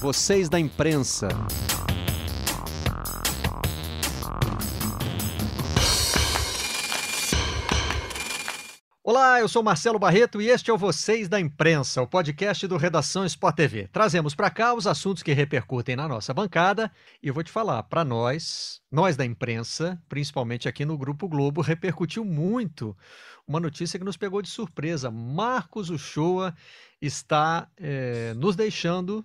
vocês da imprensa. Olá, eu sou Marcelo Barreto e este é o Vocês da Imprensa, o podcast do Redação Sport TV. Trazemos para cá os assuntos que repercutem na nossa bancada e eu vou te falar, para nós, nós da imprensa, principalmente aqui no Grupo Globo, repercutiu muito uma notícia que nos pegou de surpresa. Marcos Uchoa está é, nos deixando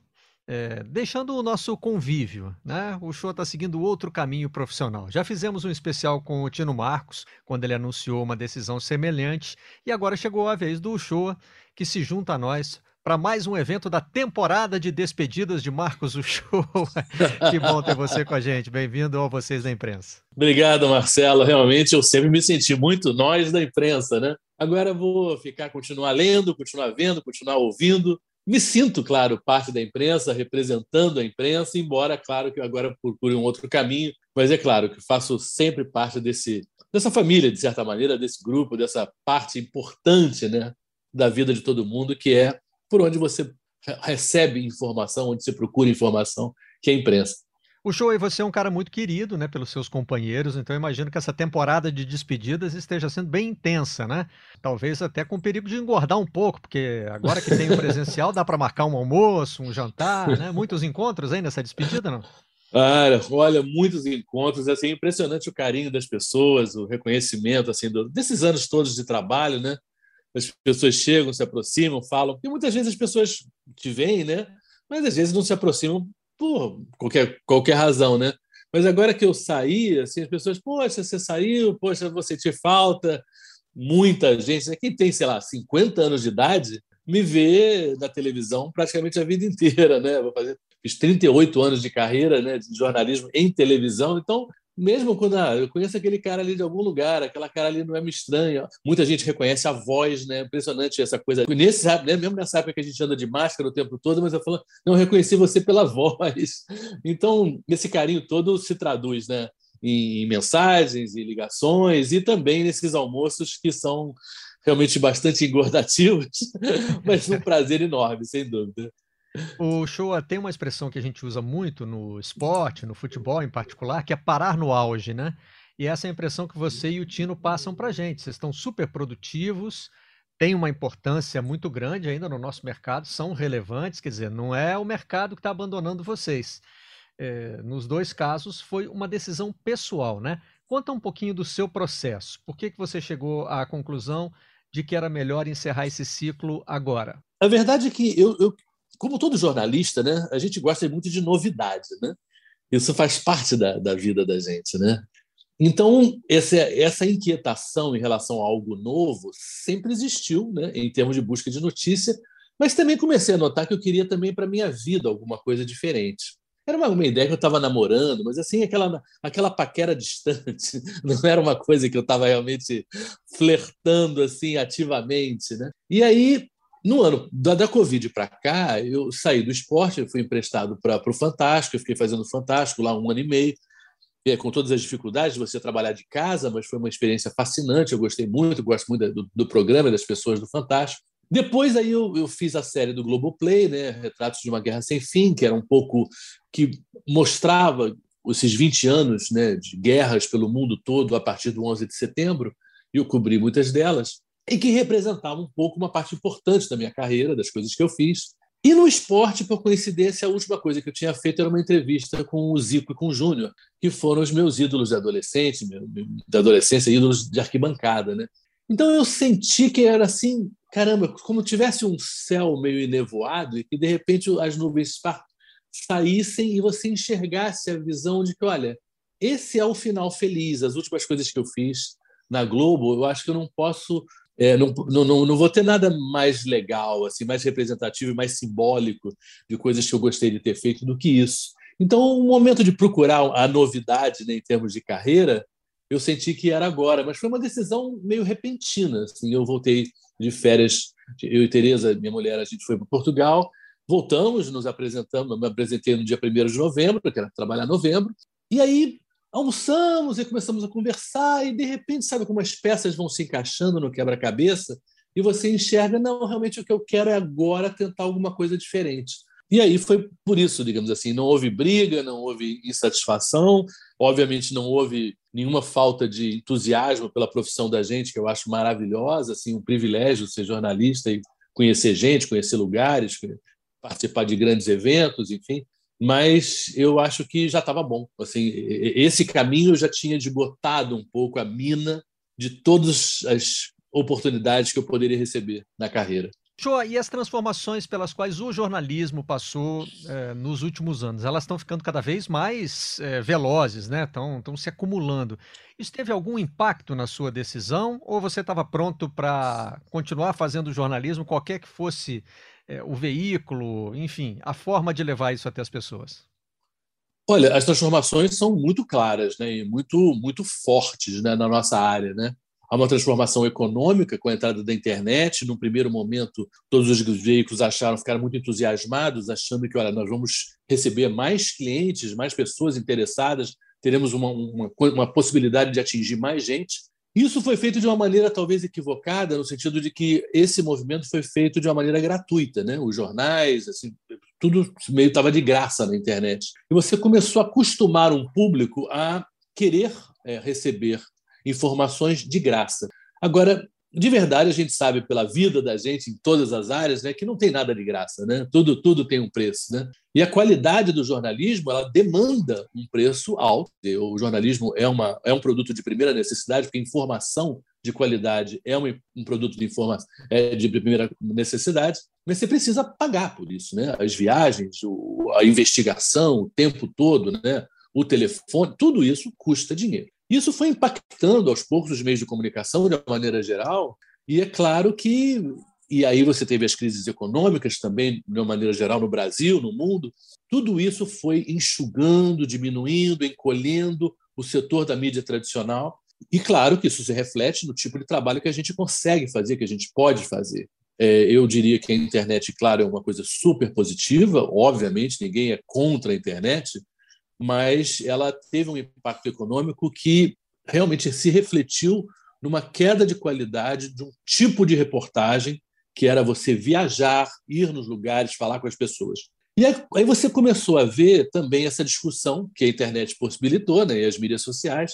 é, deixando o nosso convívio, né? O show está seguindo outro caminho profissional. Já fizemos um especial com o Tino Marcos, quando ele anunciou uma decisão semelhante, e agora chegou a vez do show que se junta a nós para mais um evento da temporada de despedidas de Marcos Uchoa. que bom ter você com a gente. Bem-vindo a vocês da imprensa. Obrigado, Marcelo. Realmente eu sempre me senti muito nós da imprensa, né? Agora vou ficar, continuar lendo, continuar vendo, continuar ouvindo me sinto, claro, parte da imprensa, representando a imprensa, embora, claro, que agora procure um outro caminho, mas é claro que faço sempre parte desse, dessa família, de certa maneira, desse grupo, dessa parte importante né, da vida de todo mundo, que é por onde você recebe informação, onde você procura informação, que é a imprensa. O show aí você é um cara muito querido, né, pelos seus companheiros, então imagino que essa temporada de despedidas esteja sendo bem intensa, né? Talvez até com perigo de engordar um pouco, porque agora que tem o presencial dá para marcar um almoço, um jantar, né? Muitos encontros aí nessa despedida, não? Cara, olha, muitos encontros, assim, impressionante o carinho das pessoas, o reconhecimento, assim, do, desses anos todos de trabalho, né? As pessoas chegam, se aproximam, falam, e muitas vezes as pessoas te veem, né? Mas às vezes não se aproximam por qualquer, qualquer razão, né? Mas agora que eu saí, assim, as pessoas, poxa, você saiu, poxa, você te falta. Muita gente, né? quem tem, sei lá, 50 anos de idade, me vê na televisão praticamente a vida inteira, né? Vou fazer, fiz 38 anos de carreira, né, de jornalismo em televisão, então mesmo quando ah, eu conheço aquele cara ali de algum lugar, aquela cara ali não é me estranha. Muita gente reconhece a voz, né? Impressionante essa coisa. Nesse, né? Mesmo nessa época que a gente anda de máscara o tempo todo, mas eu falo, não, reconheci você pela voz. Então, esse carinho todo se traduz, né? Em mensagens, em ligações e também nesses almoços que são realmente bastante engordativos, mas um prazer enorme, sem dúvida. O Showa tem uma expressão que a gente usa muito no esporte, no futebol em particular, que é parar no auge, né? E essa é a impressão que você e o Tino passam para gente. Vocês estão super produtivos, têm uma importância muito grande ainda no nosso mercado, são relevantes, quer dizer, não é o mercado que está abandonando vocês. É, nos dois casos foi uma decisão pessoal, né? Conta um pouquinho do seu processo. Por que, que você chegou à conclusão de que era melhor encerrar esse ciclo agora? A verdade é que eu, eu como todo jornalista, né, a gente gosta muito de novidade, né? Isso faz parte da, da vida da gente, né? Então, essa, essa inquietação em relação a algo novo sempre existiu, né, em termos de busca de notícia, mas também comecei a notar que eu queria também para minha vida alguma coisa diferente. Era uma, uma ideia que eu estava namorando, mas assim, aquela, aquela paquera distante, não era uma coisa que eu estava realmente flertando assim ativamente, né? E aí no ano da, da Covid para cá, eu saí do esporte, fui emprestado para o Fantástico, eu fiquei fazendo Fantástico lá um ano e meio, e, com todas as dificuldades de você trabalhar de casa, mas foi uma experiência fascinante, eu gostei muito, gosto muito do, do programa e das pessoas do Fantástico. Depois aí eu, eu, fiz a série do Globoplay, né, Retratos de uma Guerra Sem Fim, que era um pouco que mostrava esses 20 anos né, de guerras pelo mundo todo a partir do 11 de setembro, e eu cobri muitas delas e que representava um pouco uma parte importante da minha carreira, das coisas que eu fiz. E no esporte, por coincidência, a última coisa que eu tinha feito era uma entrevista com o Zico e com o Júnior, que foram os meus ídolos de adolescente, da adolescência, ídolos de arquibancada, né? Então eu senti que era assim, caramba, como tivesse um céu meio enevoado e que de repente as nuvens saíssem e você enxergasse a visão de que, olha, esse é o final feliz, as últimas coisas que eu fiz na Globo, eu acho que eu não posso é, não, não, não vou ter nada mais legal, assim, mais representativo e mais simbólico de coisas que eu gostei de ter feito do que isso. Então, o momento de procurar a novidade né, em termos de carreira, eu senti que era agora, mas foi uma decisão meio repentina. Assim, eu voltei de férias, eu e Tereza, minha mulher, a gente foi para Portugal, voltamos, nos apresentamos, me apresentei no dia 1 de novembro, que era trabalhar em novembro, e aí almoçamos e começamos a conversar, e de repente, sabe como as peças vão se encaixando no quebra-cabeça? E você enxerga, não, realmente o que eu quero é agora tentar alguma coisa diferente. E aí foi por isso, digamos assim, não houve briga, não houve insatisfação, obviamente não houve nenhuma falta de entusiasmo pela profissão da gente, que eu acho maravilhosa, assim, um privilégio ser jornalista e conhecer gente, conhecer lugares, participar de grandes eventos, enfim. Mas eu acho que já estava bom. Assim, esse caminho já tinha desbotado um pouco a mina de todas as oportunidades que eu poderia receber na carreira. Shoa, e as transformações pelas quais o jornalismo passou é, nos últimos anos, elas estão ficando cada vez mais é, velozes, né? Estão se acumulando. Isso teve algum impacto na sua decisão ou você estava pronto para continuar fazendo jornalismo, qualquer que fosse é, o veículo, enfim, a forma de levar isso até as pessoas? Olha, as transformações são muito claras né, e muito, muito fortes né, na nossa área. Né? Há uma transformação econômica com a entrada da internet. Num primeiro momento, todos os veículos acharam, ficaram muito entusiasmados, achando que olha, nós vamos receber mais clientes, mais pessoas interessadas, teremos uma, uma, uma possibilidade de atingir mais gente. Isso foi feito de uma maneira talvez equivocada, no sentido de que esse movimento foi feito de uma maneira gratuita, né? Os jornais, assim, tudo meio estava de graça na internet. E você começou a acostumar um público a querer é, receber informações de graça. Agora, de verdade, a gente sabe pela vida da gente em todas as áreas, né, que não tem nada de graça, né? Tudo tudo tem um preço, né? E a qualidade do jornalismo, ela demanda um preço alto. O jornalismo é uma é um produto de primeira necessidade, porque informação de qualidade é um, um produto de informação é de primeira necessidade, mas você precisa pagar por isso, né? As viagens, o, a investigação, o tempo todo, né? O telefone, tudo isso custa dinheiro. Isso foi impactando aos poucos os meios de comunicação de uma maneira geral, e é claro que e aí você teve as crises econômicas também, de uma maneira geral, no Brasil, no mundo. Tudo isso foi enxugando, diminuindo, encolhendo o setor da mídia tradicional. E claro que isso se reflete no tipo de trabalho que a gente consegue fazer, que a gente pode fazer. É, eu diria que a internet, claro, é uma coisa super positiva, obviamente, ninguém é contra a internet, mas ela teve um impacto econômico que realmente se refletiu numa queda de qualidade de um tipo de reportagem que era você viajar, ir nos lugares, falar com as pessoas. E aí você começou a ver também essa discussão que a internet possibilitou, né, e as mídias sociais,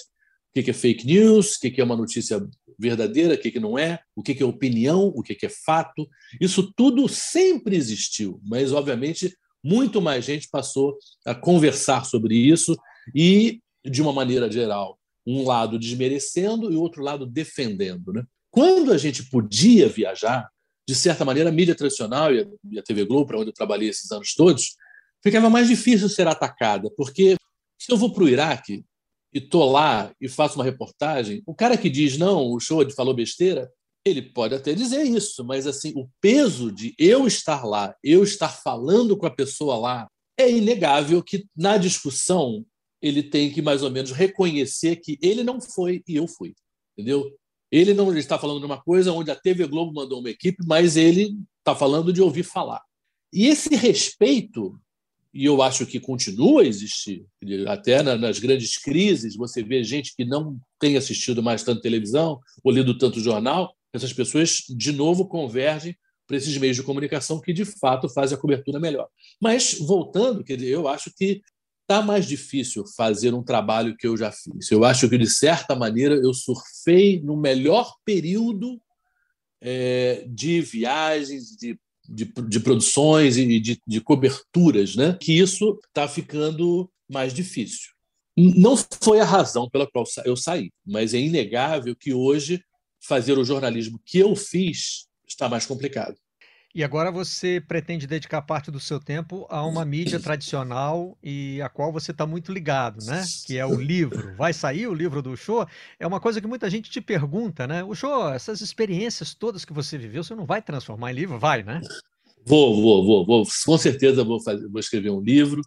o que é fake news, o que é uma notícia verdadeira, o que não é, o que é opinião, o que é fato. Isso tudo sempre existiu, mas, obviamente, muito mais gente passou a conversar sobre isso e, de uma maneira geral, um lado desmerecendo e o outro lado defendendo. Né? Quando a gente podia viajar, de certa maneira, a mídia tradicional e a TV Globo, para onde eu trabalhei esses anos todos, ficava mais difícil ser atacada, porque se eu vou para o Iraque e estou lá e faço uma reportagem, o cara que diz não, o show falou besteira, ele pode até dizer isso, mas assim, o peso de eu estar lá, eu estar falando com a pessoa lá, é inegável que na discussão ele tem que mais ou menos reconhecer que ele não foi e eu fui, entendeu? Ele não está falando de uma coisa onde a TV Globo mandou uma equipe, mas ele está falando de ouvir falar. E esse respeito, e eu acho que continua a existir, até nas grandes crises, você vê gente que não tem assistido mais tanto televisão ou lido tanto jornal, essas pessoas, de novo, convergem para esses meios de comunicação que, de fato, fazem a cobertura melhor. Mas, voltando, dizer, eu acho que está mais difícil fazer um trabalho que eu já fiz. Eu acho que, de certa maneira, eu surfei no melhor período é, de viagens, de, de, de produções e de, de, coberturas, né? que isso está ficando mais difícil. Não foi a razão pela qual eu saí, mas é inegável que hoje fazer o jornalismo que eu fiz está mais complicado. E agora você pretende dedicar parte do seu tempo a uma mídia tradicional e a qual você está muito ligado, né? Que é o livro. Vai sair o livro do show? É uma coisa que muita gente te pergunta, né? O show, essas experiências todas que você viveu, você não vai transformar em livro? Vai, né? Vou, vou, vou, vou. Com certeza vou, fazer, vou escrever um livro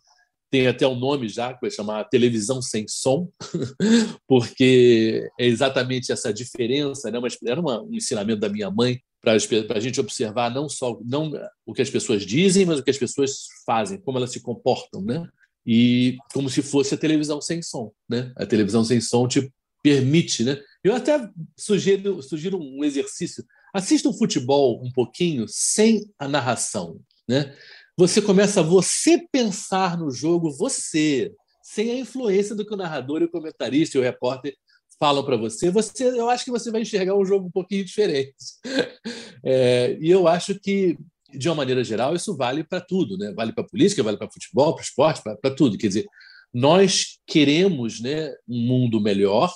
tem até um nome já, que vai chamar Televisão Sem Som, porque é exatamente essa diferença, né? Mas era um ensinamento da minha mãe para a gente observar não só não o que as pessoas dizem, mas o que as pessoas fazem, como elas se comportam, né? E como se fosse a televisão sem som, né? A televisão sem som te permite, né? Eu até sugiro, sugiro um exercício. Assista um futebol um pouquinho sem a narração, né? Você começa a você pensar no jogo, você, sem a influência do que o narrador e o comentarista e o repórter falam para você, você, eu acho que você vai enxergar um jogo um pouquinho diferente. É, e eu acho que, de uma maneira geral, isso vale para tudo, né? Vale para política, vale para futebol, para esporte, para tudo. Quer dizer, nós queremos, né, um mundo melhor.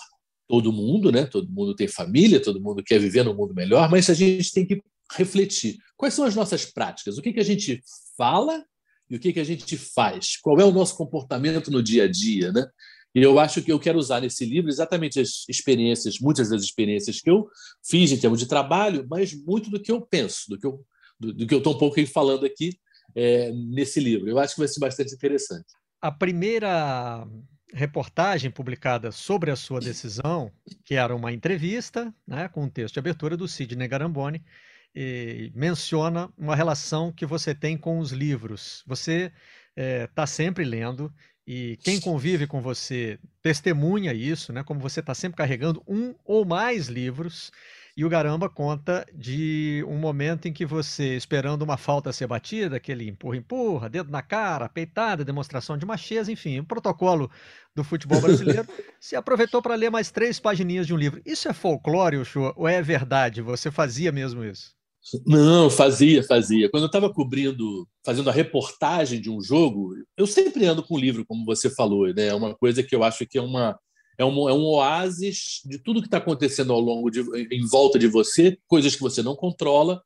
Todo mundo, né? Todo mundo tem família, todo mundo quer viver num mundo melhor, mas a gente tem que refletir. Quais são as nossas práticas? O que, que a gente fala e o que, que a gente faz? Qual é o nosso comportamento no dia a dia, né? E eu acho que eu quero usar nesse livro exatamente as experiências, muitas das experiências que eu fiz em termos de trabalho, mas muito do que eu penso, do que eu do, do que eu estou um pouco falando aqui é, nesse livro. Eu acho que vai ser bastante interessante. A primeira reportagem publicada sobre a sua decisão, que era uma entrevista, né, com um texto de abertura do Sidney Garamboni, menciona uma relação que você tem com os livros. Você está eh, sempre lendo e quem convive com você testemunha isso, né? Como você está sempre carregando um ou mais livros. E o Garamba conta de um momento em que você, esperando uma falta ser batida, aquele empurra-empurra, dedo na cara, peitada, demonstração de macheza, enfim, o protocolo do futebol brasileiro, se aproveitou para ler mais três pagininhas de um livro. Isso é folclore, Ushua, ou é verdade? Você fazia mesmo isso? Não, fazia, fazia. Quando eu estava cobrindo, fazendo a reportagem de um jogo, eu sempre ando com o livro, como você falou, né? É uma coisa que eu acho que é uma é um, é um oásis de tudo que está acontecendo ao longo de, em volta de você, coisas que você não controla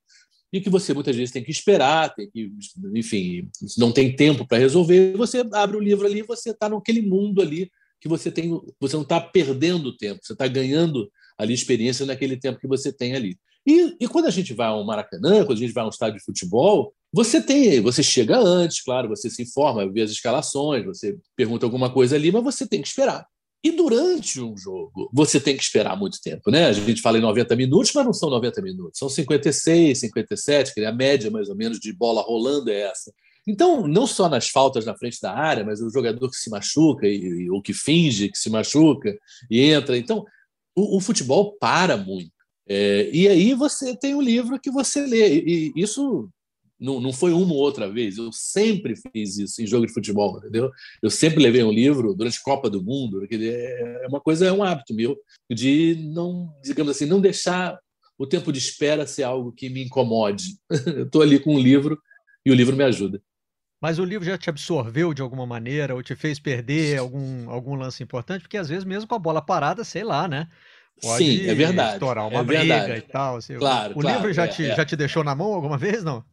e que você muitas vezes tem que esperar, tem que, enfim, não tem tempo para resolver. Você abre o livro ali, você está naquele mundo ali que você tem, você não está perdendo tempo, você está ganhando ali experiência naquele tempo que você tem ali. E, e, quando a gente vai ao Maracanã, quando a gente vai a um estádio de futebol, você tem, você chega antes, claro, você se informa, vê as escalações, você pergunta alguma coisa ali, mas você tem que esperar. E durante um jogo, você tem que esperar muito tempo, né? A gente fala em 90 minutos, mas não são 90 minutos, são 56, 57, que é a média mais ou menos de bola rolando é essa. Então, não só nas faltas na frente da área, mas o jogador que se machuca e, ou que finge que se machuca e entra. Então, o, o futebol para muito. É, e aí você tem o um livro que você lê. E, isso não, não foi uma ou outra vez. Eu sempre fiz isso em jogo de futebol, entendeu? Eu sempre levei um livro durante a Copa do Mundo. É uma coisa, é um hábito meu de não, digamos assim, não deixar o tempo de espera ser algo que me incomode. Eu estou ali com um livro e o livro me ajuda. Mas o livro já te absorveu de alguma maneira ou te fez perder algum, algum lance importante? Porque às vezes, mesmo com a bola parada, sei lá, né? Pode Sim, é verdade. Estourar uma é briga verdade. e tal. Assim, claro, o claro, livro já, é, te, é. já te deixou na mão alguma vez, não?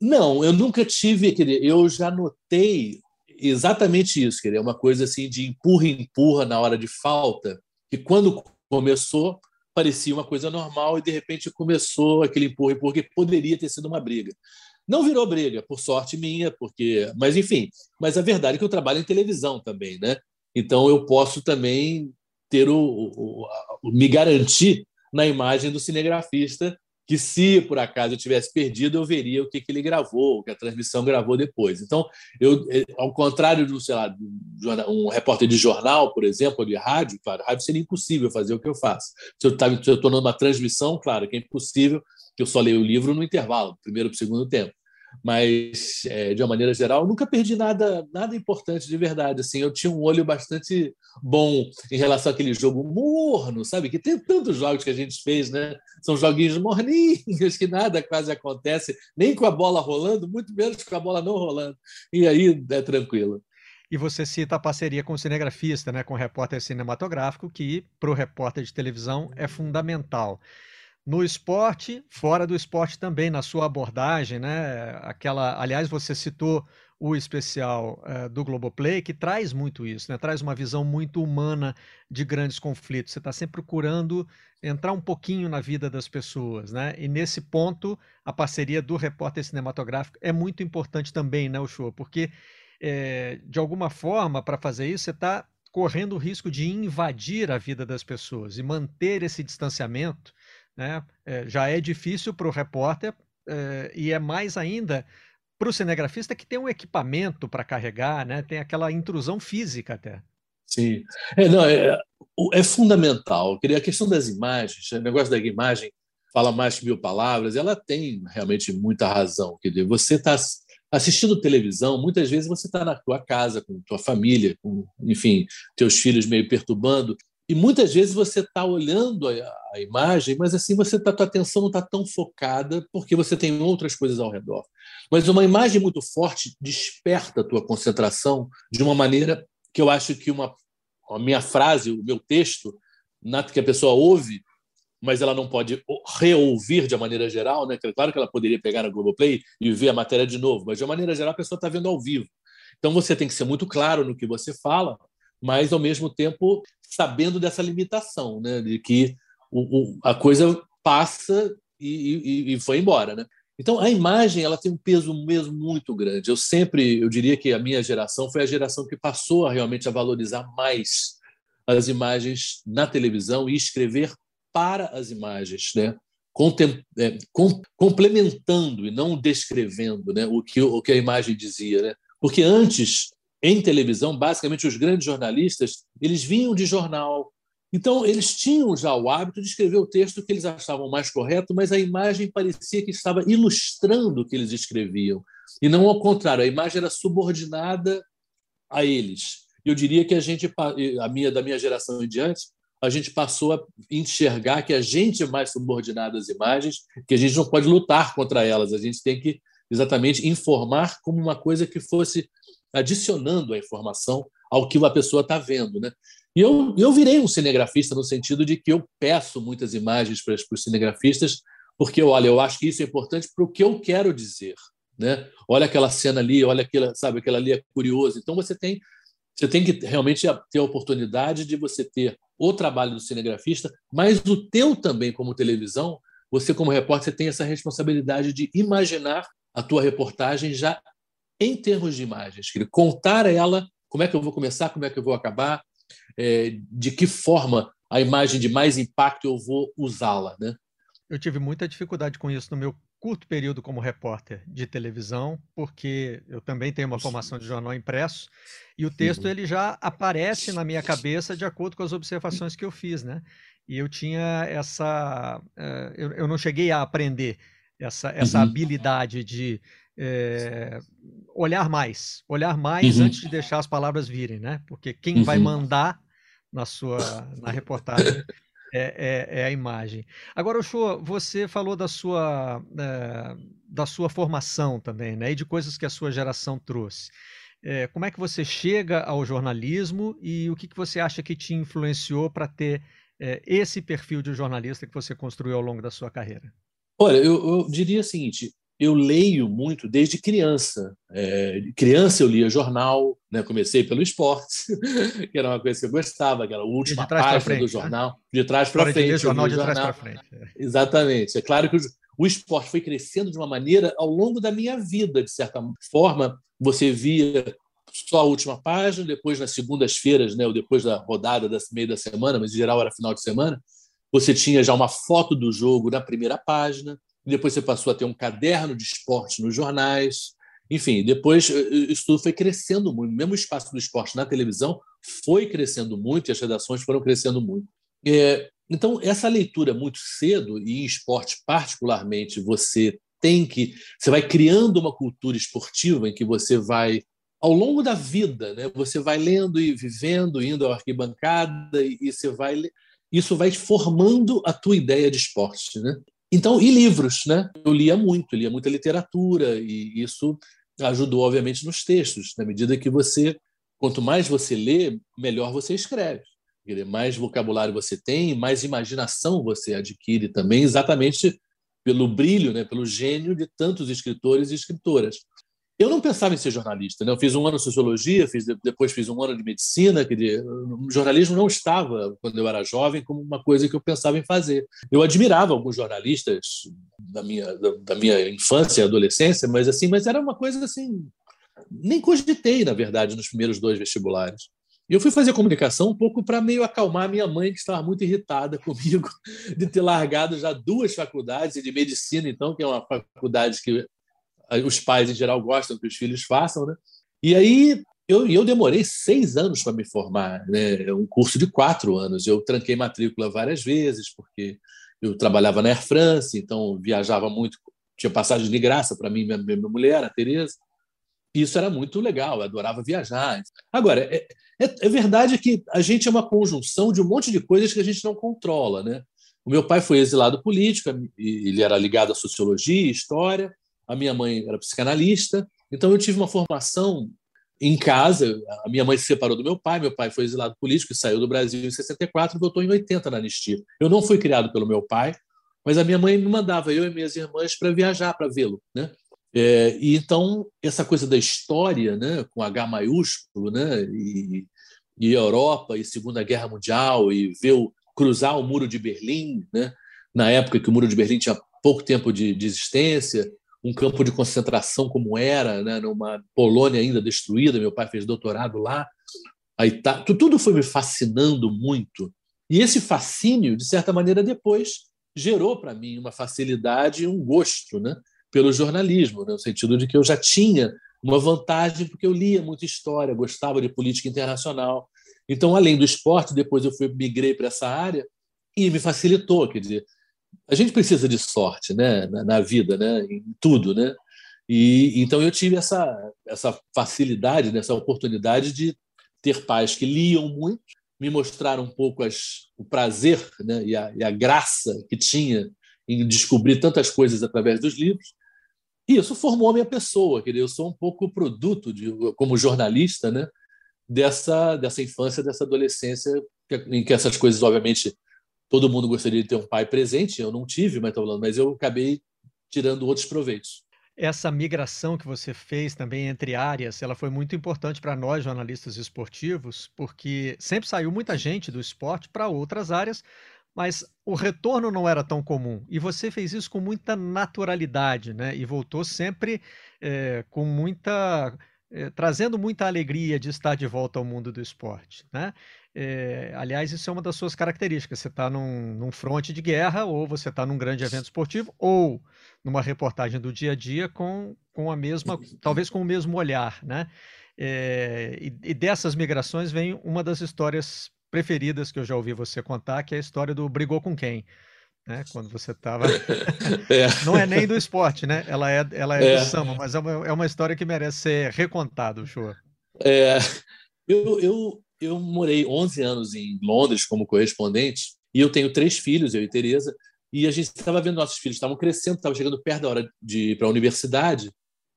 Não, eu nunca tive, querer. Eu já notei exatamente isso, querer. Uma coisa assim de empurra empurra na hora de falta, que quando começou parecia uma coisa normal e de repente começou aquele empurra empurra que poderia ter sido uma briga. Não virou briga, por sorte minha, porque, mas enfim, mas a verdade é que eu trabalho em televisão também, né? Então eu posso também ter o, o, o, me garantir na imagem do cinegrafista que se por acaso eu tivesse perdido eu veria o que, que ele gravou, o que a transmissão gravou depois. Então, eu, é, ao contrário do, sei lá, um repórter de jornal, por exemplo, ou de rádio, claro, rádio seria impossível fazer o que eu faço. Se eu estou numa transmissão, claro que é impossível, que eu só leio o livro no intervalo, primeiro para o segundo tempo mas é, de uma maneira geral, nunca perdi nada, nada importante de verdade. Assim, eu tinha um olho bastante bom em relação àquele jogo morno, sabe? Que tem tantos jogos que a gente fez, né? São joguinhos morninhos que nada quase acontece, nem com a bola rolando, muito menos com a bola não rolando. E aí é tranquilo. E você cita a parceria com o cinegrafista, né, com o repórter cinematográfico, que para o repórter de televisão é fundamental no esporte, fora do esporte também, na sua abordagem, né? Aquela, aliás, você citou o especial uh, do Globoplay, que traz muito isso, né? Traz uma visão muito humana de grandes conflitos. Você está sempre procurando entrar um pouquinho na vida das pessoas, né? E nesse ponto, a parceria do repórter cinematográfico é muito importante também, né, Ushua? Porque, é, de alguma forma, para fazer isso, você está correndo o risco de invadir a vida das pessoas e manter esse distanciamento né? É, já é difícil para o repórter é, e é mais ainda para o cinegrafista que tem um equipamento para carregar, né? tem aquela intrusão física até. Sim, é, não, é, é fundamental. A questão das imagens, o negócio da imagem fala mais que mil palavras, ela tem realmente muita razão. Quer dizer, você está assistindo televisão, muitas vezes você está na tua casa, com tua família, com, enfim, teus filhos meio perturbando, e muitas vezes você está olhando a, a, imagem, mas assim você tá, tua atenção não está tão focada porque você tem outras coisas ao redor. Mas uma imagem muito forte desperta a tua concentração de uma maneira que eu acho que uma a minha frase, o meu texto, que a pessoa ouve, mas ela não pode reouvir de uma maneira geral, né? Claro que ela poderia pegar no Globoplay e ver a matéria de novo, mas de uma maneira geral a pessoa está vendo ao vivo. Então você tem que ser muito claro no que você fala, mas ao mesmo tempo sabendo dessa limitação, né? De que o, o, a coisa passa e, e, e, foi embora, né? Então a imagem ela tem um peso mesmo muito grande. Eu sempre, eu diria que a minha geração foi a geração que passou a realmente a valorizar mais as imagens na televisão e escrever para as imagens, né? Contem é, com, complementando e não descrevendo né? o, que, o que a imagem dizia. Né? Porque antes, em televisão, basicamente os grandes jornalistas eles vinham de jornal. Então, eles tinham já o hábito de escrever o texto que eles achavam mais correto, mas a imagem parecia que estava ilustrando o que eles escreviam. E não ao contrário, a imagem era subordinada a eles. Eu diria que a gente, a minha da minha geração em diante, a gente passou a enxergar que a gente é mais subordinado às imagens, que a gente não pode lutar contra elas, a gente tem que exatamente informar como uma coisa que fosse adicionando a informação ao que a pessoa está vendo. Né? E eu, eu virei um cinegrafista no sentido de que eu peço muitas imagens para, para os cinegrafistas, porque olha, eu acho que isso é importante para o que eu quero dizer. Né? Olha aquela cena ali, olha aquela, sabe, aquela ali é curioso. Então você tem você tem que realmente ter a oportunidade de você ter o trabalho do cinegrafista, mas o teu também como televisão, você como repórter você tem essa responsabilidade de imaginar a tua reportagem já em termos de imagens, contar ela como é que eu vou começar, como é que eu vou acabar, é, de que forma a imagem de mais impacto eu vou usá-la, né? Eu tive muita dificuldade com isso no meu curto período como repórter de televisão, porque eu também tenho uma formação de jornal impresso, e o texto ele já aparece na minha cabeça de acordo com as observações que eu fiz, né? E eu tinha essa. Eu, eu, não cheguei a aprender essa, essa uhum. habilidade de é, olhar mais, olhar mais uhum. antes de deixar as palavras virem, né? Porque quem vai uhum. mandar na sua na reportagem é, é, é, a imagem. Agora, Oxô, você falou da sua, é, da sua formação também, né? E de coisas que a sua geração trouxe. É, como é que você chega ao jornalismo e o que, que você acha que te influenciou para ter esse perfil de jornalista que você construiu ao longo da sua carreira? Olha, eu, eu diria o seguinte: eu leio muito desde criança. É, criança eu lia jornal, né? comecei pelo esporte, que era uma coisa que eu gostava, que era a última página frente, do né? jornal, né? de trás para frente. jornal de trás para frente. É. Exatamente. É claro que o, o esporte foi crescendo de uma maneira ao longo da minha vida, de certa forma. Você via só a última página, depois nas segundas-feiras, né, ou depois da rodada da meio da semana, mas em geral era final de semana, você tinha já uma foto do jogo na primeira página, depois você passou a ter um caderno de esporte nos jornais. Enfim, depois eh, eh, isso tudo foi crescendo muito. Mesmo o espaço do esporte na televisão foi crescendo muito e as redações foram crescendo muito. É, então, essa leitura muito cedo, e em esporte particularmente, você tem que. Você vai criando uma cultura esportiva em que você vai, ao longo da vida, né, você vai lendo e vivendo, indo à arquibancada, e, e você vai. Isso vai formando a tua ideia de esporte. Né? Então, e livros, né? Eu lia muito, lia muita literatura e isso ajudou, obviamente, nos textos. Na medida que você, quanto mais você lê, melhor você escreve. Mais vocabulário você tem, mais imaginação você adquire também, exatamente pelo brilho, né, pelo gênio de tantos escritores e escritoras. Eu não pensava em ser jornalista. Né? Eu fiz um ano de sociologia, fiz, depois fiz um ano de medicina. Que o jornalismo não estava, quando eu era jovem, como uma coisa que eu pensava em fazer. Eu admirava alguns jornalistas da minha, da, da minha infância e adolescência, mas assim, mas era uma coisa assim. Nem cogitei, na verdade, nos primeiros dois vestibulares. E eu fui fazer comunicação um pouco para meio acalmar minha mãe, que estava muito irritada comigo de ter largado já duas faculdades, e de medicina, então, que é uma faculdade que os pais em geral gostam que os filhos façam, né? E aí eu, eu demorei seis anos para me formar, né? É um curso de quatro anos. Eu tranquei matrícula várias vezes porque eu trabalhava na Air France, então viajava muito, tinha passagem de graça para mim minha, minha mulher, a Tereza. Isso era muito legal, eu adorava viajar. Agora, é, é, é, verdade que a gente é uma conjunção de um monte de coisas que a gente não controla. Né? O meu pai foi exilado político, ele era ligado à sociologia, história, a minha mãe era psicanalista, então eu tive uma formação em casa. A minha mãe se separou do meu pai, meu pai foi exilado político e saiu do Brasil em 64 e voltou em 80 na anistia. Eu não fui criado pelo meu pai, mas a minha mãe me mandava, eu e minhas irmãs, para viajar, para vê-lo. Né? É, e então, essa coisa da história, né, com H maiúsculo, né, e, e Europa, e Segunda Guerra Mundial, e ver o, cruzar o Muro de Berlim, né, na época que o Muro de Berlim tinha pouco tempo de, de existência, um campo de concentração como era, né, numa Polônia ainda destruída, meu pai fez doutorado lá, aí tá, tudo foi me fascinando muito. E esse fascínio, de certa maneira, depois gerou para mim uma facilidade e um gosto, né? pelo jornalismo, né? no sentido de que eu já tinha uma vantagem porque eu lia muita história, gostava de política internacional. Então, além do esporte, depois eu fui migrei para essa área e me facilitou, quer dizer, a gente precisa de sorte, né, na, na vida, né, em tudo, né? E então eu tive essa essa facilidade, essa oportunidade de ter pais que liam muito, me mostraram um pouco as, o prazer né, e, a, e a graça que tinha em descobrir tantas coisas através dos livros. E isso formou a minha pessoa, quer dizer, eu sou um pouco produto, de, como jornalista, né, dessa, dessa infância, dessa adolescência, em que essas coisas, obviamente, todo mundo gostaria de ter um pai presente, eu não tive, mas, falando, mas eu acabei tirando outros proveitos. Essa migração que você fez também entre áreas, ela foi muito importante para nós jornalistas esportivos, porque sempre saiu muita gente do esporte para outras áreas, mas o retorno não era tão comum. E você fez isso com muita naturalidade, né? E voltou sempre é, com muita. É, trazendo muita alegria de estar de volta ao mundo do esporte, né? É, aliás, isso é uma das suas características. Você está num, num fronte de guerra, ou você está num grande evento esportivo, ou numa reportagem do dia a dia com, com a mesma, talvez com o mesmo olhar, né? É, e, e, dessas migrações vem uma das histórias preferidas que eu já ouvi você contar, que é a história do brigou com quem. Né? Quando você estava. é. Não é nem do esporte, né? Ela é, ela é, é. do samba, mas é uma, é uma história que merece ser recontada, show. É, eu, eu, eu morei 11 anos em Londres como correspondente e eu tenho três filhos, eu e Tereza, e a gente estava vendo nossos filhos estavam crescendo, estavam chegando perto da hora de ir para a universidade,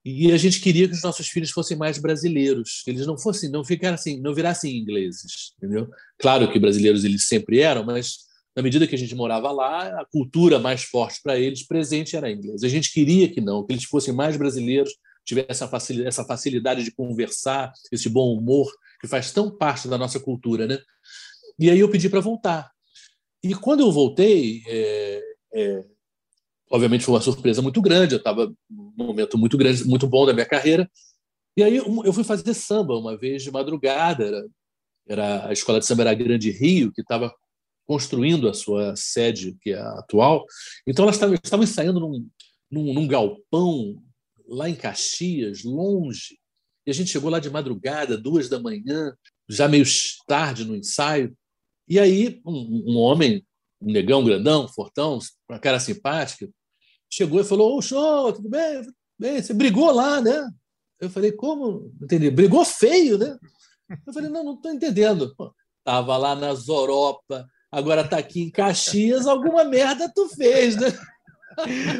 e a gente queria que os nossos filhos fossem mais brasileiros, que eles não fossem, não ficassem, não virassem ingleses, entendeu? Claro que brasileiros eles sempre eram, mas na medida que a gente morava lá, a cultura mais forte para eles presente era inglês. A gente queria que não, que eles fossem mais brasileiros, tivessem essa facilidade de conversar, esse bom humor que faz tão parte da nossa cultura, né? E aí eu pedi para voltar. E quando eu voltei, é, é, obviamente foi uma surpresa muito grande. Eu estava num momento muito grande, muito bom da minha carreira. E aí eu fui fazer samba uma vez de madrugada. Era, era a escola de samba era Grande Rio, que estava construindo a sua sede, que é a atual. Então elas estavam, ensaiando num, num, num galpão lá em Caxias, longe. E a gente chegou lá de madrugada, duas da manhã, já meio tarde no ensaio. E aí um, um homem um negão grandão, fortão, com a cara simpática, chegou e falou: Ô, show, tudo bem? bem? Você brigou lá, né? Eu falei: Como? Entendi. Brigou feio, né? Eu falei: Não, não estou entendendo. Estava lá na Zoropa, agora está aqui em Caxias, alguma merda tu fez, né?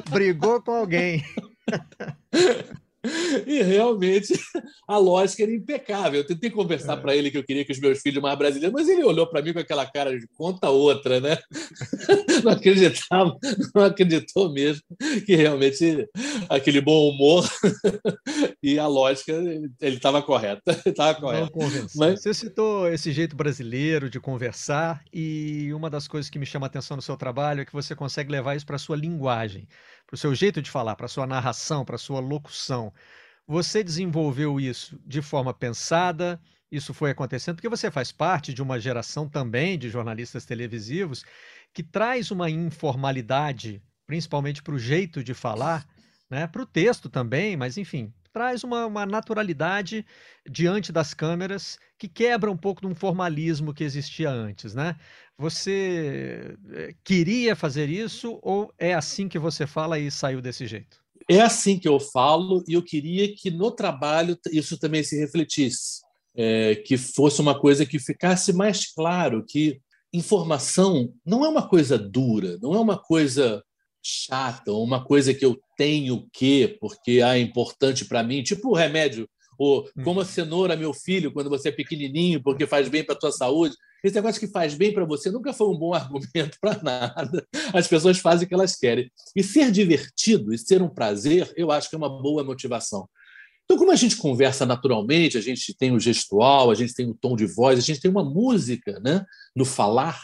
Brigou com alguém. E realmente a lógica era impecável. Eu tentei conversar é. para ele que eu queria que os meus filhos mais brasileiros, mas ele olhou para mim com aquela cara de conta outra, né? Não acreditava, não acreditou mesmo que realmente aquele bom humor e a lógica ele estava correta. Estava correto. Mas... Você citou esse jeito brasileiro de conversar e uma das coisas que me chama a atenção no seu trabalho é que você consegue levar isso para a sua linguagem para o seu jeito de falar, para a sua narração, para a sua locução. Você desenvolveu isso de forma pensada, isso foi acontecendo, porque você faz parte de uma geração também de jornalistas televisivos que traz uma informalidade, principalmente para o jeito de falar, né? para o texto também, mas enfim, traz uma, uma, naturalidade diante das câmeras que quebra um pouco de um formalismo que existia antes, né? Você eh, queria fazer isso ou é assim que você fala e saiu desse jeito? é assim que eu falo e eu queria que no trabalho isso também se refletisse, é, que fosse uma coisa que ficasse mais claro que informação não é uma coisa dura, não é uma coisa chata, uma coisa que eu tenho que, porque ah, é importante para mim, tipo o remédio, ou como a cenoura, meu filho, quando você é pequenininho, porque faz bem para a tua saúde. Esse negócio que faz bem para você nunca foi um bom argumento para nada. As pessoas fazem o que elas querem. E ser divertido e ser um prazer, eu acho que é uma boa motivação. Então, como a gente conversa naturalmente, a gente tem o gestual, a gente tem o tom de voz, a gente tem uma música né, no falar,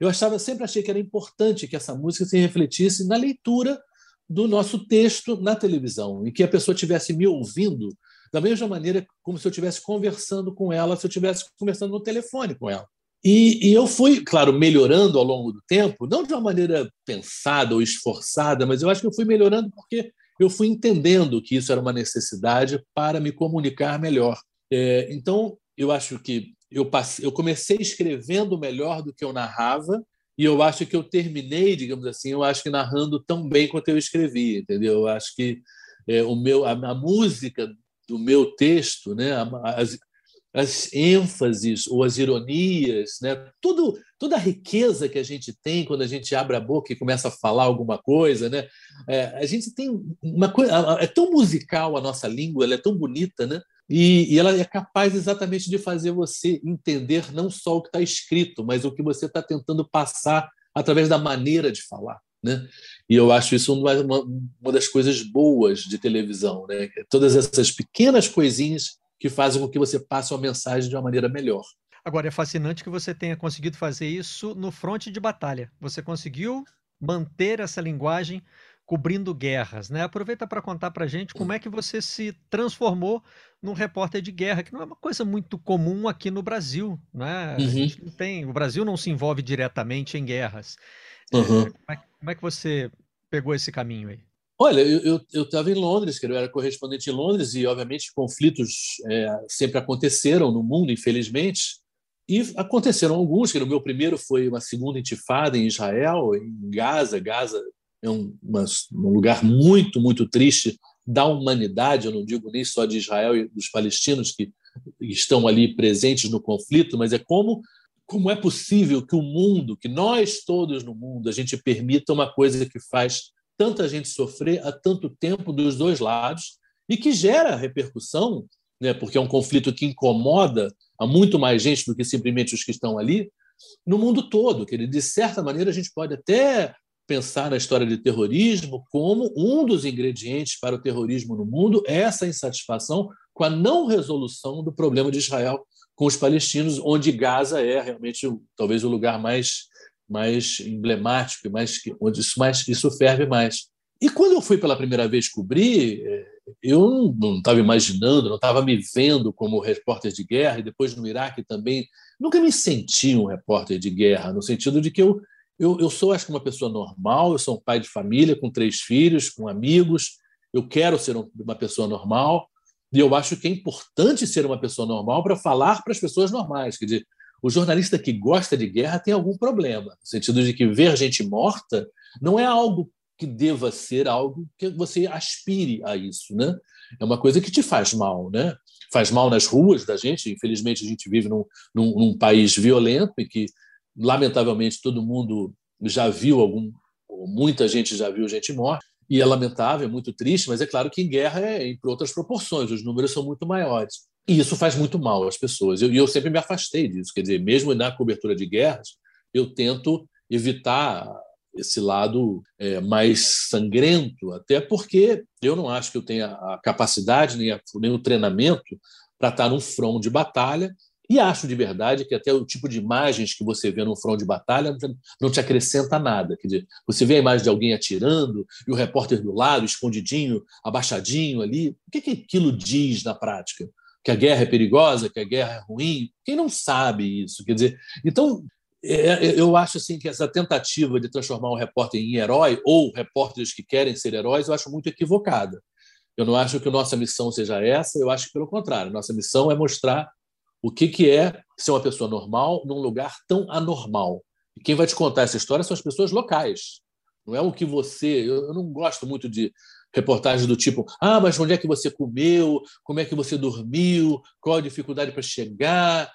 eu achava, sempre achei que era importante que essa música se refletisse na leitura do nosso texto na televisão, e que a pessoa estivesse me ouvindo da mesma maneira como se eu estivesse conversando com ela, se eu estivesse conversando no telefone com ela. E, e, eu fui, claro, melhorando ao longo do tempo, não de uma maneira pensada ou esforçada, mas eu acho que eu fui melhorando porque eu fui entendendo que isso era uma necessidade para me comunicar melhor. É, então, eu acho que eu, passei, eu comecei escrevendo melhor do que eu narrava, e eu acho que eu terminei, digamos assim, eu acho que narrando tão bem quanto eu escrevi, entendeu? Eu acho que é, o meu, a, a, música do meu texto, né, as, as ênfases ou as ironias, né? Tudo, toda a riqueza que a gente tem quando a gente abre a boca e começa a falar alguma coisa, né? É, a gente tem uma coisa, é tão musical a nossa língua, ela é tão bonita, né? E, e ela é capaz exatamente de fazer você entender não só o que está escrito, mas o que você está tentando passar através da maneira de falar. Né? E eu acho isso uma, uma das coisas boas de televisão, né? Todas essas pequenas coisinhas que fazem com que você passe uma mensagem de uma maneira melhor. Agora, é fascinante que você tenha conseguido fazer isso no fronte de batalha. Você conseguiu manter essa linguagem cobrindo guerras, né? Aproveita para contar para gente como é que você se transformou num repórter de guerra, que não é uma coisa muito comum aqui no Brasil, né? Uhum. não tem, o Brasil não se envolve diretamente em guerras. Uhum. É, como, é, como, é, que você pegou esse caminho aí? Olha, eu estava em Londres, eu era correspondente em Londres e, obviamente, conflitos é, sempre aconteceram no mundo, infelizmente, e aconteceram alguns, que no meu primeiro foi uma segunda intifada em Israel, em Gaza. Gaza é um, uma, um lugar muito, muito triste da humanidade, eu não digo nem só de Israel e dos palestinos que estão ali presentes no conflito, mas é como como é possível que o mundo, que nós todos no mundo, a gente permita uma coisa que faz tanta gente sofrer há tanto tempo dos dois lados e que gera repercussão, né, porque é um conflito que incomoda a muito mais gente do que simplesmente os que estão ali, no mundo todo. Que de certa maneira a gente pode até pensar na história de terrorismo como um dos ingredientes para o terrorismo no mundo é essa insatisfação com a não resolução do problema de Israel com os palestinos, onde Gaza é realmente talvez o lugar mais mais emblemático, mais onde isso mais isso ferve mais. E quando eu fui pela primeira vez cobrir, é, eu não estava imaginando, não estava me vendo como repórter de guerra, e depois no Iraque também, nunca me senti um repórter de guerra, no sentido de que eu, eu, eu sou, acho que, uma pessoa normal, eu sou um pai de família, com três filhos, com amigos, eu quero ser uma pessoa normal, e eu acho que é importante ser uma pessoa normal para falar para as pessoas normais. Quer dizer, o jornalista que gosta de guerra tem algum problema, no sentido de que ver gente morta não é algo que deva ser algo que você aspire a isso, né? É uma coisa que te faz mal, né? Faz mal nas ruas da gente. Infelizmente, a gente vive num, num, num país violento e que, lamentavelmente, todo mundo já viu algum, muita gente já viu gente morta. E é lamentável, é muito triste, mas é claro que em guerra é em outras proporções, os números são muito maiores. E isso faz muito mal às pessoas. E eu, eu, sempre me afastei disso. Quer dizer, mesmo na cobertura de guerras, eu tento evitar esse lado é, mais sangrento, até porque eu não acho que eu tenha a capacidade nem, a, nem o treinamento para estar num front de batalha. E acho de verdade que até o tipo de imagens que você vê num front de batalha não te acrescenta nada. Quer dizer, você vê a imagem de alguém atirando e o repórter do lado, escondidinho, abaixadinho ali. O que, que aquilo diz na prática? que a guerra é perigosa, que a guerra é ruim. Quem não sabe isso? Quer dizer, então é, é, eu acho assim que essa tentativa de transformar um repórter em herói ou repórteres que querem ser heróis, eu acho muito equivocada. Eu não acho que a nossa missão seja essa, eu acho que pelo contrário, nossa missão é mostrar o que que é ser uma pessoa normal num lugar tão anormal. E quem vai te contar essa história são as pessoas locais. Não é o que você. Eu não gosto muito de reportagens do tipo: ah, mas onde é que você comeu? Como é que você dormiu? Qual a dificuldade para chegar?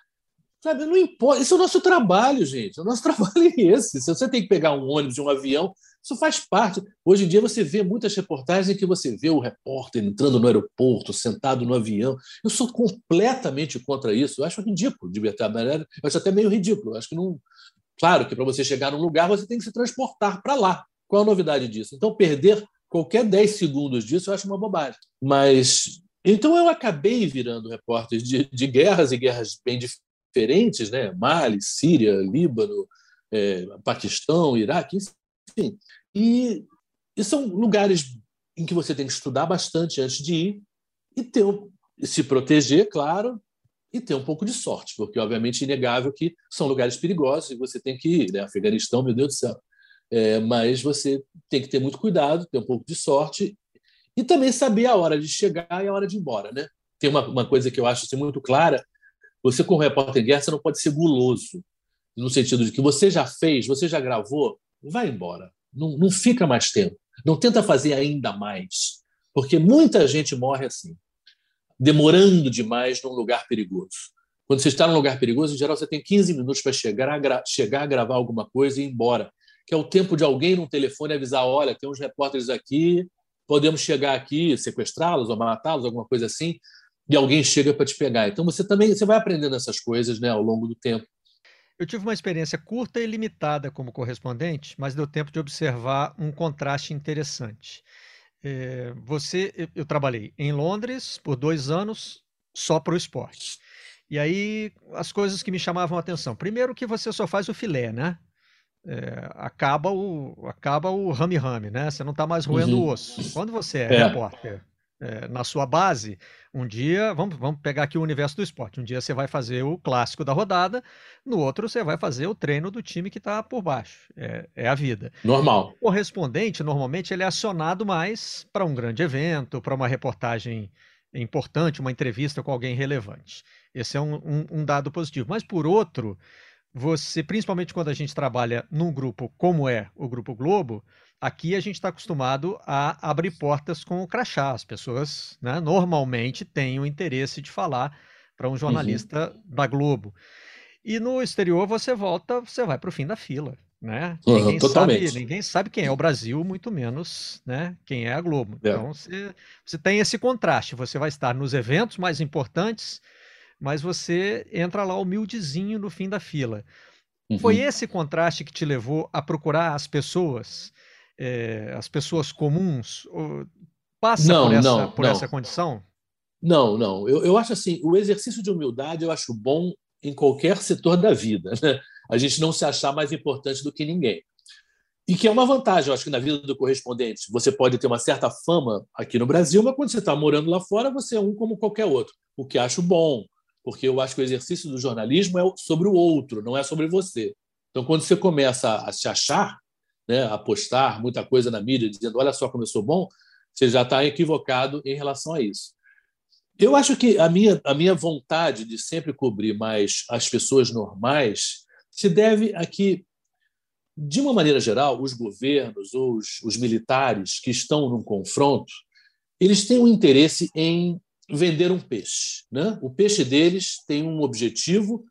Sabe, não importa. Esse é o nosso trabalho, gente. O nosso trabalho é esse. Se você tem que pegar um ônibus, um avião, isso faz parte. Hoje em dia você vê muitas reportagens em que você vê o repórter entrando no aeroporto, sentado no avião. Eu sou completamente contra isso. Eu acho ridículo, de verdade. Eu acho até meio ridículo. Eu acho que não. Claro que para você chegar num lugar, você tem que se transportar para lá. Qual a novidade disso? Então, perder qualquer 10 segundos disso eu acho uma bobagem. Mas. Então, eu acabei virando repórter de, de guerras e guerras bem diferentes, né? Mali, Síria, Líbano, é, Paquistão, Iraque, enfim. E, e, são lugares em que você tem que estudar bastante antes de ir e ter, se proteger, claro, e ter um pouco de sorte, porque, obviamente, é inegável que são lugares perigosos e você tem que ir. Né? Afeganistão, meu Deus do céu. É, mas você tem que ter muito cuidado, ter um pouco de sorte e também saber a hora de chegar e a hora de ir embora. Né? Tem uma, uma coisa que eu acho assim, muito clara: você, como repórter em guerra, você não pode ser guloso, no sentido de que você já fez, você já gravou, vai embora. Não, não fica mais tempo. Não tenta fazer ainda mais, porque muita gente morre assim demorando demais num lugar perigoso. Quando você está num lugar perigoso, em geral, você tem 15 minutos para chegar chegar a gravar alguma coisa e ir embora, que é o tempo de alguém no telefone avisar: olha, tem uns repórteres aqui, podemos chegar aqui, sequestrá-los ou matá-los, alguma coisa assim, e alguém chega para te pegar. Então você também você vai aprendendo essas coisas né, ao longo do tempo. Eu tive uma experiência curta e limitada como correspondente, mas deu tempo de observar um contraste interessante. É, você, eu, trabalhei em Londres por dois anos só para o esporte. E aí as coisas que me chamavam a atenção. Primeiro que você só faz o filé, né? É, acaba o acaba o rame-rame, né? Você não está mais roendo uhum. o osso. Quando você é, é. repórter é, na sua base, um dia, vamos, vamos pegar aqui o universo do esporte. Um dia você vai fazer o clássico da rodada, no outro você vai fazer o treino do time que está por baixo. É, é, a vida. Normal. O correspondente, normalmente, ele é acionado mais para um grande evento, para uma reportagem importante, uma entrevista com alguém relevante. Esse é um, um, um dado positivo. Mas, por outro, você, principalmente quando a gente trabalha num grupo como é o Grupo Globo, Aqui a gente está acostumado a abrir portas com o crachá. As pessoas né, normalmente têm o interesse de falar para um uhum. jornalista uhum. da Globo. E no exterior você volta, você vai para o fim da fila. Né? Uhum, ninguém, totalmente. Sabe, ninguém sabe quem é o Brasil, muito menos né, quem é a Globo. É. Então você, você tem esse contraste. Você vai estar nos eventos mais importantes, mas você entra lá humildezinho no fim da fila. Uhum. Foi esse contraste que te levou a procurar as pessoas é, as pessoas comuns? Passa não, por, essa, não, por não. essa condição? Não, não. Eu, eu acho assim, o exercício de humildade eu acho bom em qualquer setor da vida. Né? A gente não se achar mais importante do que ninguém. E que é uma vantagem, eu acho que na vida do correspondente. Você pode ter uma certa fama aqui no Brasil, mas quando você está morando lá fora, você é um como qualquer outro. O que acho bom, porque eu acho que o exercício do jornalismo é sobre o outro, não é sobre você. Então, quando você começa a se achar, né, apostar muita coisa na mídia, dizendo olha só como eu sou bom, você já está equivocado em relação a isso. Eu acho que a minha, a minha vontade de sempre cobrir mais as pessoas normais se deve a que, de uma maneira geral, os governos ou os, os militares que estão num confronto, eles têm um interesse em vender um peixe. Né? O peixe deles tem um objetivo,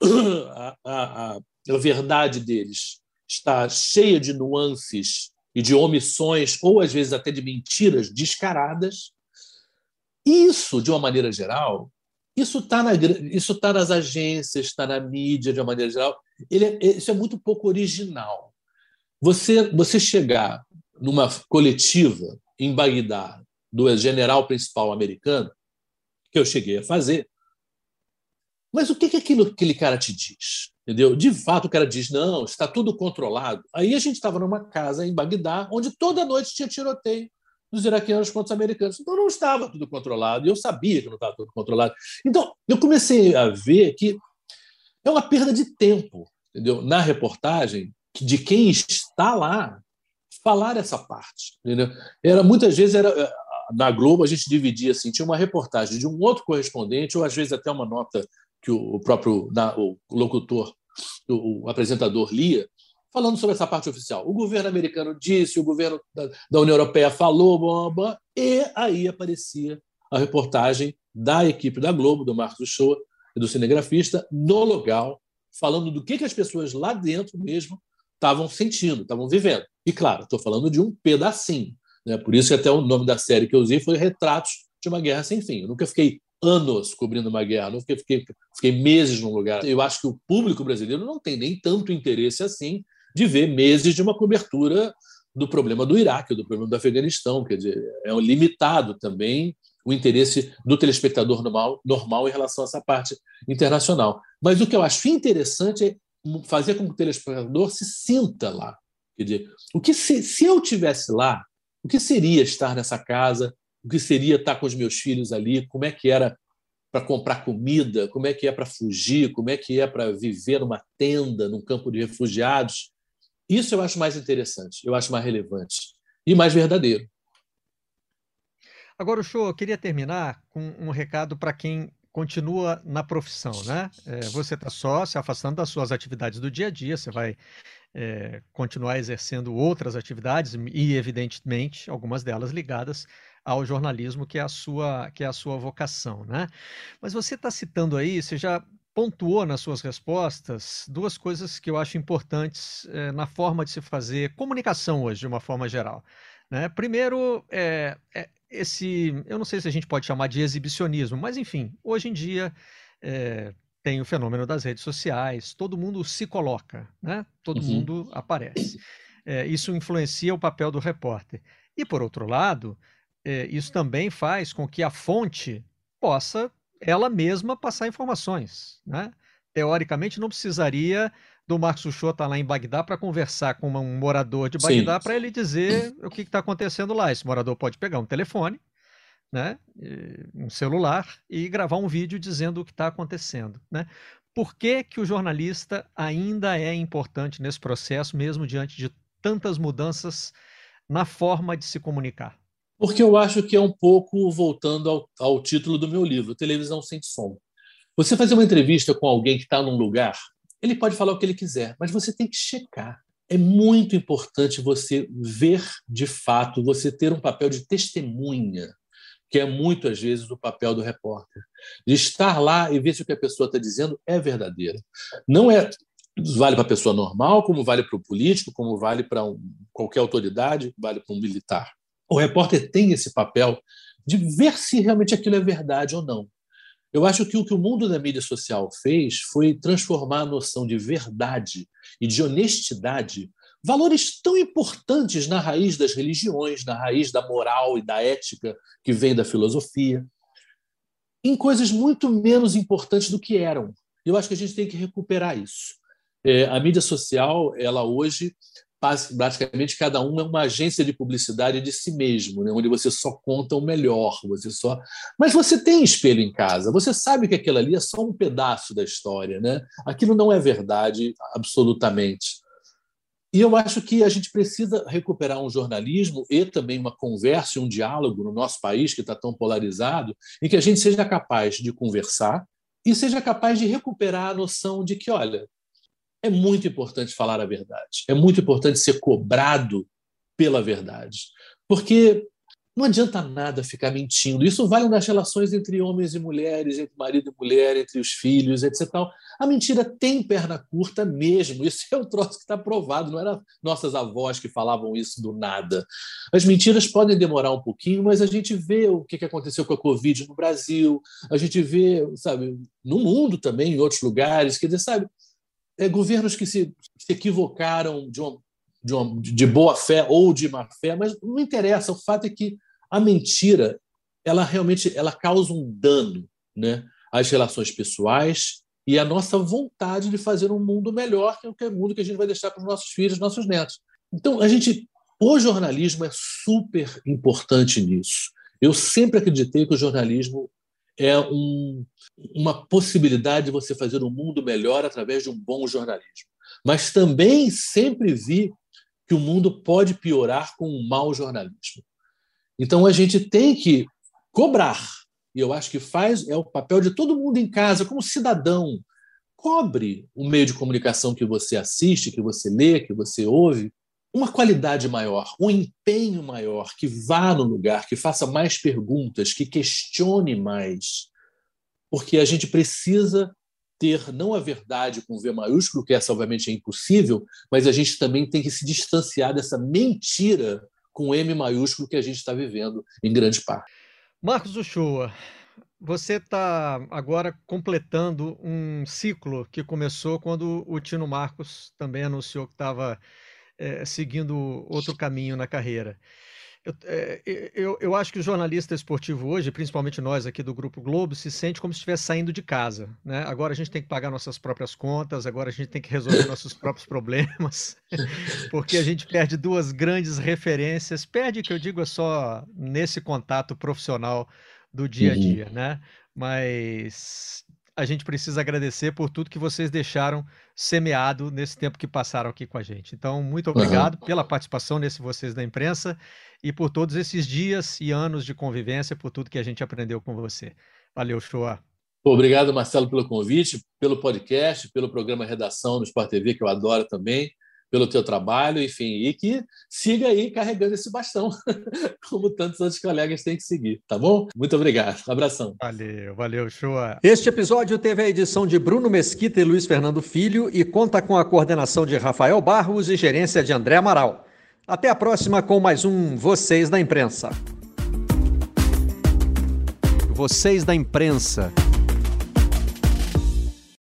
a, a, a verdade deles está cheia de nuances e de omissões, ou às vezes até de mentiras descaradas. Isso, de uma maneira geral, isso está na, isso tá nas agências, está na mídia, de uma maneira geral. Ele é, isso é muito pouco original. Você, você chegar numa coletiva em Bagdá do general principal americano, que eu cheguei a fazer, mas o que, que aquilo, aquele cara te diz? Entendeu? De fato, o cara diz: não, está tudo controlado. Aí a gente estava numa casa em Bagdá, onde toda noite tinha tiroteio dos iraquianos contra os americanos. Então não estava tudo controlado, e eu sabia que não estava tudo controlado. Então eu comecei a ver que é uma perda de tempo, entendeu? Na reportagem, de quem está lá, falar essa parte. Entendeu? Era Muitas vezes era. Eh, na Globo, a gente dividia assim: tinha uma reportagem de um outro correspondente, ou às vezes até uma nota que o próprio o locutor, o apresentador lia, falando sobre essa parte oficial. O governo americano disse, o governo da, da União Europeia falou, blá, e aí aparecia a reportagem da equipe da Globo, do Marcos Shoa e do cinegrafista, no local, falando do que, que as pessoas lá dentro mesmo estavam sentindo, estavam vivendo. E, claro, estou falando de um pedacinho. Né? Por isso que até o nome da série que eu usei foi Retratos de uma Guerra Sem Fim. Eu nunca fiquei anos cobrindo uma guerra, não fiquei, fiquei, fiquei meses num lugar. Eu acho que o público brasileiro não tem nem tanto interesse assim de ver meses de uma cobertura do problema do Iraque, do problema do Afeganistão. Quer dizer, é limitado também o interesse do telespectador normal, normal em relação a essa parte internacional. Mas o que eu acho interessante é fazer com que o telespectador se sinta lá. Quer dizer, o que se, se eu tivesse lá, o que seria estar nessa casa? O que seria estar com os meus filhos ali? Como é que era para comprar comida? Como é que é para fugir? Como é que é para viver numa tenda, num campo de refugiados? Isso eu acho mais interessante, eu acho mais relevante e mais verdadeiro. Agora, o show, eu queria terminar com um recado para quem continua na profissão, né? É, você está só se afastando das suas atividades do dia a dia, você vai é, continuar exercendo outras atividades e, evidentemente, algumas delas ligadas ao jornalismo, que é a sua, que é a sua vocação, né? Mas você está citando aí, você já pontuou nas suas respostas duas coisas que eu acho importantes é, na forma de se fazer comunicação hoje, de uma forma geral. Né? Primeiro, é, é, esse, eu não sei se a gente pode chamar de exibicionismo, mas enfim, hoje em dia é, tem o fenômeno das redes sociais, todo mundo se coloca, né? todo uhum. mundo aparece. É, isso influencia o papel do repórter. E, por outro lado, é, isso também faz com que a fonte possa ela mesma passar informações. Né? Teoricamente, não precisaria do Marcos Uchoa estar lá em Bagdá para conversar com um morador de Bagdá para ele dizer o que está acontecendo lá. Esse morador pode pegar um telefone, né, um celular e gravar um vídeo dizendo o que está acontecendo. Né? Por que, que o jornalista ainda é importante nesse processo, mesmo diante de tantas mudanças na forma de se comunicar? Porque eu acho que é um pouco voltando ao, ao título do meu livro, Televisão Sem Som. Você fazer uma entrevista com alguém que está num lugar, ele pode falar o que ele quiser, mas você tem que checar. É muito importante você ver de fato, você ter um papel de testemunha, que é muito às vezes o papel do repórter, de estar lá e ver se o que a pessoa está dizendo é verdadeiro. Não é vale para a pessoa normal, como vale para o político, como vale para um, qualquer autoridade, vale para um militar. O repórter tem esse papel de ver se realmente aquilo é verdade ou não. Eu acho que o que o mundo da mídia social fez foi transformar a noção de verdade e de honestidade, valores tão importantes na raiz das religiões, na raiz da moral e da ética que vem da filosofia, em coisas muito menos importantes do que eram. Eu acho que a gente tem que recuperar isso. É, a mídia social, ela hoje praticamente cada um é uma agência de publicidade de si mesmo, né? onde você só conta o melhor, você só. Mas você tem espelho em casa, você sabe que aquilo ali é só um pedaço da história, né? Aquilo não é verdade absolutamente. E eu acho que a gente precisa recuperar um jornalismo e também uma conversa, um diálogo no nosso país que está tão polarizado, em que a gente seja capaz de conversar e seja capaz de recuperar a noção de que, olha, é muito importante falar a verdade. É muito importante ser cobrado pela verdade. Porque não adianta nada ficar mentindo. Isso vale nas relações entre homens e mulheres, entre marido e mulher, entre os filhos, etc. A mentira tem perna curta mesmo. Isso é um troço que está provado. Não eram nossas avós que falavam isso do nada. As mentiras podem demorar um pouquinho, mas a gente vê o que aconteceu com a Covid no Brasil, a gente vê, sabe, no mundo também, em outros lugares. Quer dizer, sabe, é, governos que se, se equivocaram de, uma, de, uma, de boa fé ou de má fé, mas não interessa. O fato é que a mentira ela realmente ela causa um dano né, às relações pessoais e à nossa vontade de fazer um mundo melhor que é o mundo que a gente vai deixar para os nossos filhos, nossos netos. Então, a gente, o jornalismo é super importante nisso. Eu sempre acreditei que o jornalismo é um, uma possibilidade de você fazer um mundo melhor através de um bom jornalismo. Mas também sempre vi que o mundo pode piorar com um mau jornalismo. Então a gente tem que cobrar. E eu acho que faz é o papel de todo mundo em casa, como cidadão. cobre o meio de comunicação que você assiste, que você lê, que você ouve, uma qualidade maior, um empenho maior, que vá no lugar, que faça mais perguntas, que questione mais. Porque a gente precisa ter não a verdade com V maiúsculo, que essa obviamente é impossível, mas a gente também tem que se distanciar dessa mentira com M maiúsculo que a gente está vivendo em grande parte. Marcos Uchoa, você está agora completando um ciclo que começou quando o Tino Marcos também anunciou que estava é, seguindo outro caminho na carreira. Eu, é, eu, eu, acho que o jornalista esportivo hoje, principalmente nós aqui do Grupo Globo, se sente como se estivesse saindo de casa. Né? Agora a gente tem que pagar nossas próprias contas, agora a gente tem que resolver nossos próprios problemas, porque a gente perde duas grandes referências. Perde, que eu digo, é só nesse contato profissional do dia a uhum. dia, né? Mas a gente precisa agradecer por tudo que vocês deixaram semeado nesse tempo que passaram aqui com a gente. Então, muito obrigado uhum. pela participação nesse Vocês da Imprensa e por todos esses dias e anos de convivência, por tudo que a gente aprendeu com você. Valeu, Shoa. Obrigado, Marcelo, pelo convite, pelo podcast, pelo programa Redação no Sport TV, que eu adoro também pelo teu trabalho, enfim, e que siga aí carregando esse bastão, como tantos outros colegas têm que seguir, tá bom? Muito obrigado. Abração. Valeu, valeu, show. Este episódio teve a edição de Bruno Mesquita e Luiz Fernando Filho e conta com a coordenação de Rafael Barros e gerência de André Amaral. Até a próxima com mais um Vocês da Imprensa. Vocês da Imprensa.